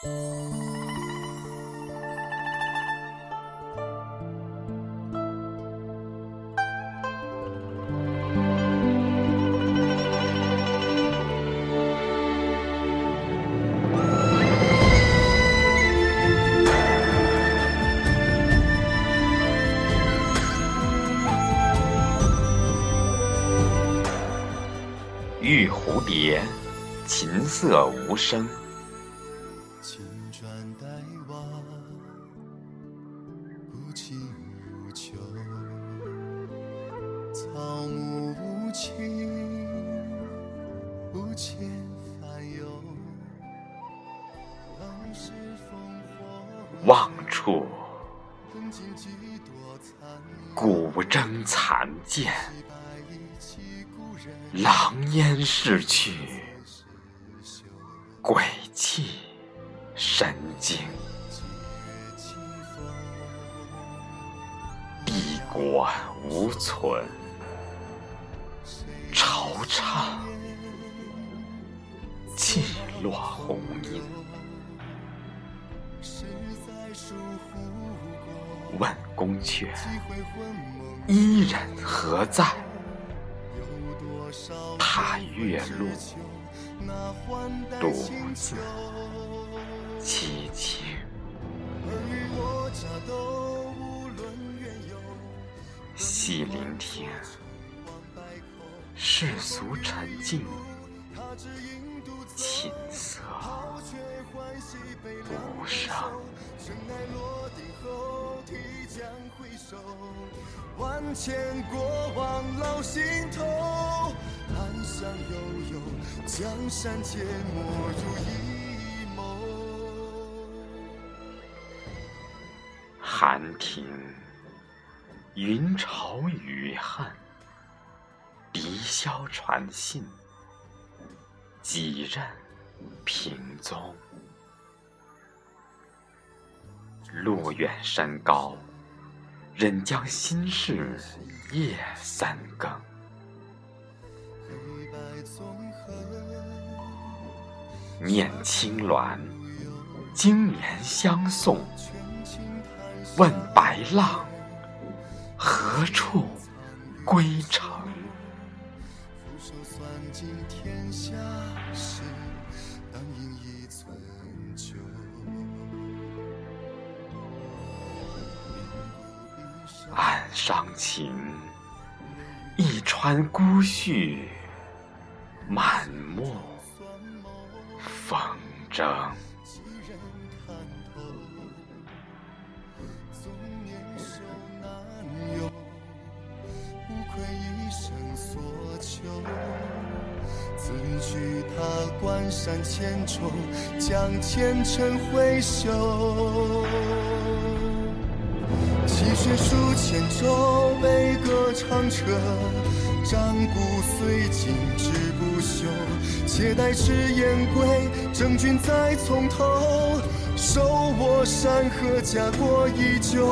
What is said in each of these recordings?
玉蝴蝶，琴瑟无声。不惊无求。草木无情，不遣烦忧。当时烽火，望处。古筝残剑，狼烟逝去，鬼泣神经。帝国无存，惆怅，寂落红阴。问宫阙，伊人何在？踏月路，独自凄清。细聆听世俗沉静，琴瑟无声。万千过往老心头，岸上悠悠，江山皆没入一眸。寒亭，云潮雨恨，笛箫传信，几任平踪。路远山高，忍将心事夜三更。念青鸾，经年相送。问白浪，何处归程？俯首算尽天下事，当饮一樽酒。暗伤情，一川孤絮，满目风筝。自衢他关山千重，将前尘挥袖。泣血书千舟，悲歌长彻，战鼓虽尽志不休。且待赤焰归，征军再从头。手握山河，家国依旧。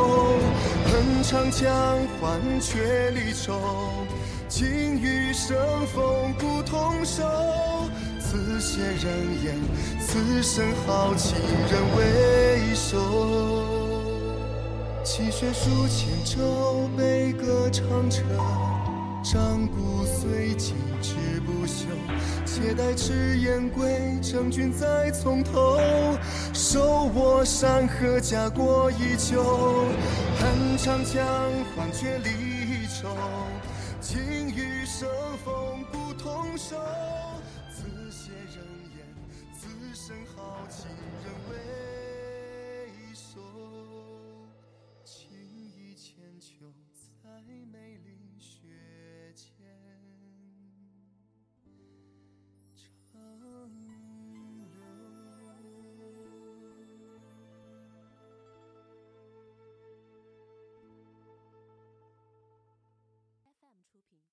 恨长江，换却离愁。今余生风不同守。此血人言，此生豪情人为首。泣血书千轴，悲歌长彻。战鼓虽尽志不休，且待赤焰归，征军再从头。手握山河，家国依旧。恨长江，换却离愁。情与生逢，不同手。